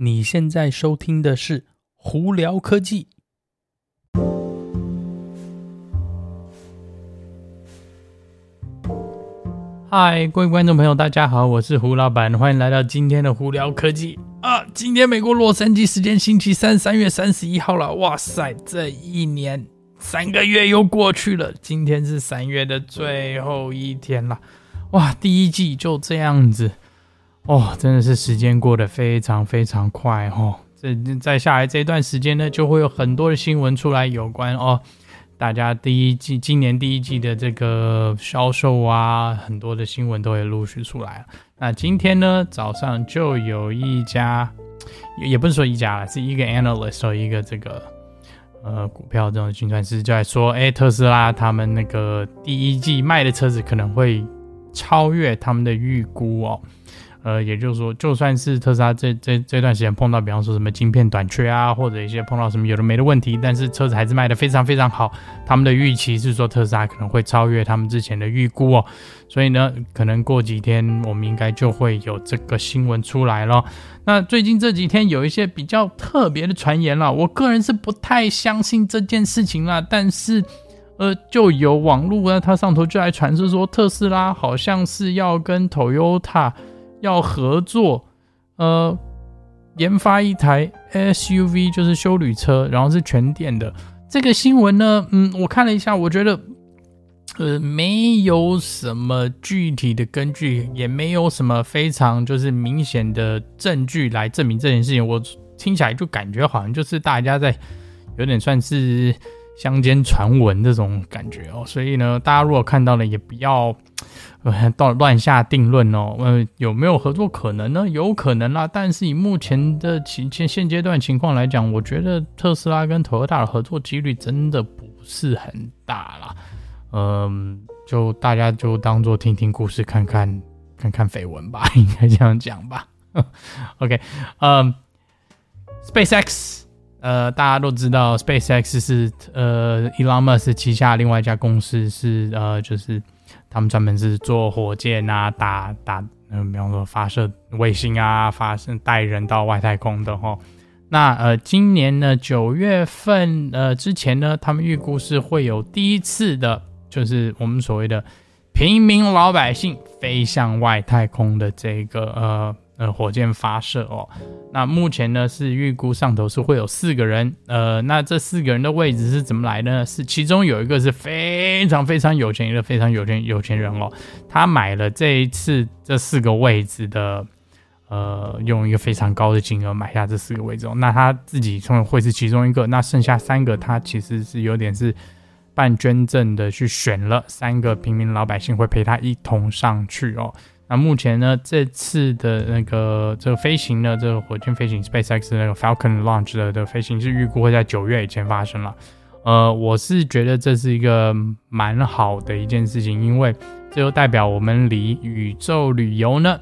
你现在收听的是胡聊科技。嗨，各位观众朋友，大家好，我是胡老板，欢迎来到今天的胡聊科技啊！今天美国洛杉矶时间星期三，三月三十一号了。哇塞，这一年三个月又过去了，今天是三月的最后一天了。哇，第一季就这样子哦，真的是时间过得非常非常快哦。这再下来这一段时间呢，就会有很多的新闻出来，有关哦，大家第一季今年第一季的这个销售啊，很多的新闻都会陆续出来。那今天呢，早上就有一家，也不是说一家了，是一个 analyst 一个这个呃股票这种计算师就在说，哎，特斯拉他们那个第一季卖的车子可能会。超越他们的预估哦，呃，也就是说，就算是特斯拉这这这段时间碰到，比方说什么晶片短缺啊，或者一些碰到什么有的没的问题，但是车子还是卖得非常非常好。他们的预期是说特斯拉可能会超越他们之前的预估哦，所以呢，可能过几天我们应该就会有这个新闻出来了。那最近这几天有一些比较特别的传言了，我个人是不太相信这件事情了，但是。呃，就有网络啊，它上头就来传说说特斯拉好像是要跟 Toyota 要合作，呃，研发一台 SUV，就是休旅车，然后是全电的。这个新闻呢，嗯，我看了一下，我觉得，呃，没有什么具体的根据，也没有什么非常就是明显的证据来证明这件事情。我听起来就感觉好像就是大家在有点算是。乡间传闻这种感觉哦，所以呢，大家如果看到了，也不要呃到乱下定论哦。呃，有没有合作可能呢？有可能啦，但是以目前的情现现阶段情况来讲，我觉得特斯拉跟 Toyota 的合作几率真的不是很大啦。嗯，就大家就当做听听故事，看看看看绯闻吧，应该这样讲吧。OK，嗯，SpaceX。呃，大家都知道，SpaceX 是呃，Elon Musk 旗下另外一家公司是呃，就是他们专门是做火箭啊，打打，嗯、呃，比方说发射卫星啊，发射带人到外太空的齁。那呃，今年呢，九月份呃之前呢，他们预估是会有第一次的，就是我们所谓的平民老百姓飞向外太空的这个呃。呃，火箭发射哦，那目前呢是预估上头是会有四个人，呃，那这四个人的位置是怎么来的呢？是其中有一个是非常非常有钱，一个非常有钱有钱人哦，他买了这一次这四个位置的，呃，用一个非常高的金额买下这四个位置哦，那他自己从会是其中一个，那剩下三个他其实是有点是半捐赠的去选了三个平民老百姓会陪他一同上去哦。那目前呢，这次的那个这个飞行呢，这个火箭飞行，SpaceX 那个 Falcon Launch 的的飞行是预估会在九月以前发生了。呃，我是觉得这是一个蛮好的一件事情，因为这就代表我们离宇宙旅游呢，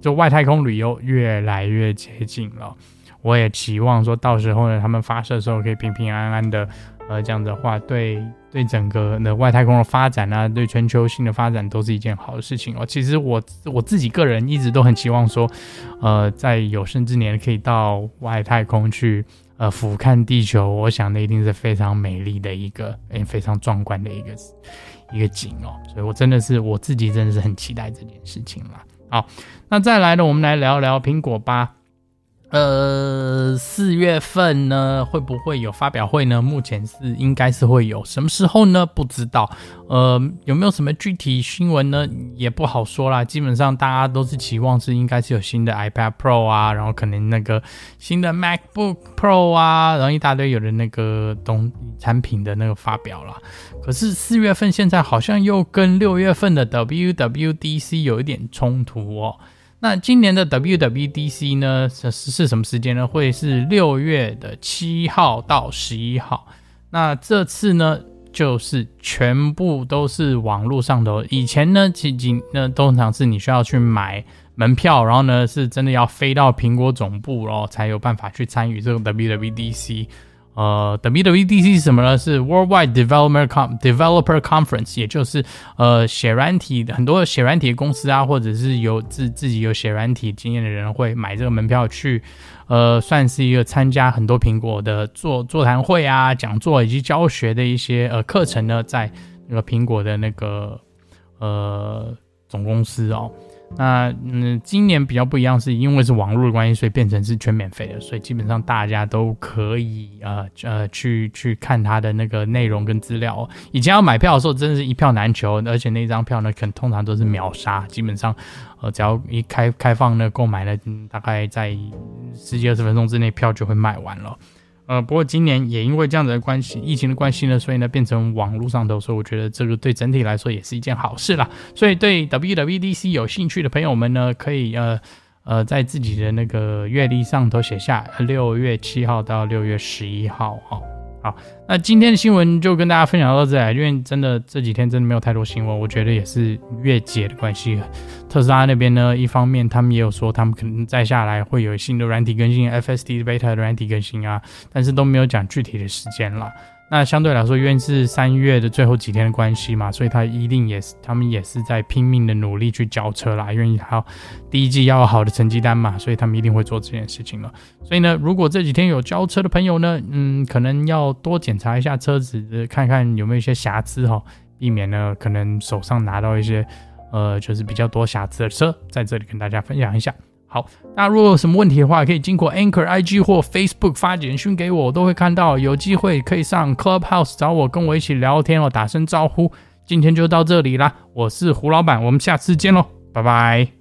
就外太空旅游越来越接近了。我也期望说到时候呢，他们发射的时候可以平平安安的。呃，这样的话，对对整个的外太空的发展啊，对全球性的发展都是一件好的事情哦。其实我我自己个人一直都很期望说，呃，在有生之年可以到外太空去，呃，俯瞰地球。我想那一定是非常美丽的一个，诶，非常壮观的一个一个景哦。所以我真的是我自己真的是很期待这件事情啦。好，那再来呢，我们来聊聊苹果吧。呃，四月份呢，会不会有发表会呢？目前是应该是会有，什么时候呢？不知道。呃，有没有什么具体新闻呢？也不好说啦。基本上大家都是期望是应该是有新的 iPad Pro 啊，然后可能那个新的 MacBook Pro 啊，然后一大堆有的那个东产品的那个发表啦。可是四月份现在好像又跟六月份的 WWDC 有一点冲突哦。那今年的 WWDC 呢，是是什么时间呢？会是六月的七号到十一号。那这次呢，就是全部都是网络上头。以前呢，其实那通常是你需要去买门票，然后呢，是真的要飞到苹果总部，然后才有办法去参与这个 WWDC。呃，WWDC 是什么呢？是 Worldwide Developer Com Developer Conference，也就是呃写软体很多写软体的公司啊，或者是有自自己有写软体经验的人会买这个门票去，呃，算是一个参加很多苹果的座座谈会啊、讲座以及教学的一些呃课程呢，在那个苹果的那个呃总公司哦。那嗯，今年比较不一样，是因为是网络的关系，所以变成是全免费的，所以基本上大家都可以呃呃去去看它的那个内容跟资料。以前要买票的时候，真的是一票难求，而且那张票呢，可能通常都是秒杀，基本上呃只要一开开放呢购买呢，大概在十几二十分钟之内票就会卖完了。呃，不过今年也因为这样子的关系，疫情的关系呢，所以呢变成网络上头，所以我觉得这个对整体来说也是一件好事啦。所以对 WWDC 有兴趣的朋友们呢，可以呃呃在自己的那个月历上头写下六月七号到六月十一号哈。好，那今天的新闻就跟大家分享到这里，因为真的这几天真的没有太多新闻，我觉得也是月结的关系。特斯拉那边呢，一方面他们也有说他们可能再下来会有新的软体更新，FSD Beta 的软体更新啊，但是都没有讲具体的时间了。那相对来说，因为是三月的最后几天的关系嘛，所以他一定也是，他们也是在拼命的努力去交车啦，因为还要第一季要好的成绩单嘛，所以他们一定会做这件事情了。所以呢，如果这几天有交车的朋友呢，嗯，可能要多检查一下车子，看看有没有一些瑕疵哈，避免呢可能手上拿到一些呃就是比较多瑕疵的车，在这里跟大家分享一下。好，那如果有什么问题的话，可以经过 Anchor IG 或 Facebook 发简讯给我，我都会看到。有机会可以上 Clubhouse 找我，跟我一起聊天哦，打声招呼。今天就到这里啦，我是胡老板，我们下次见喽，拜拜。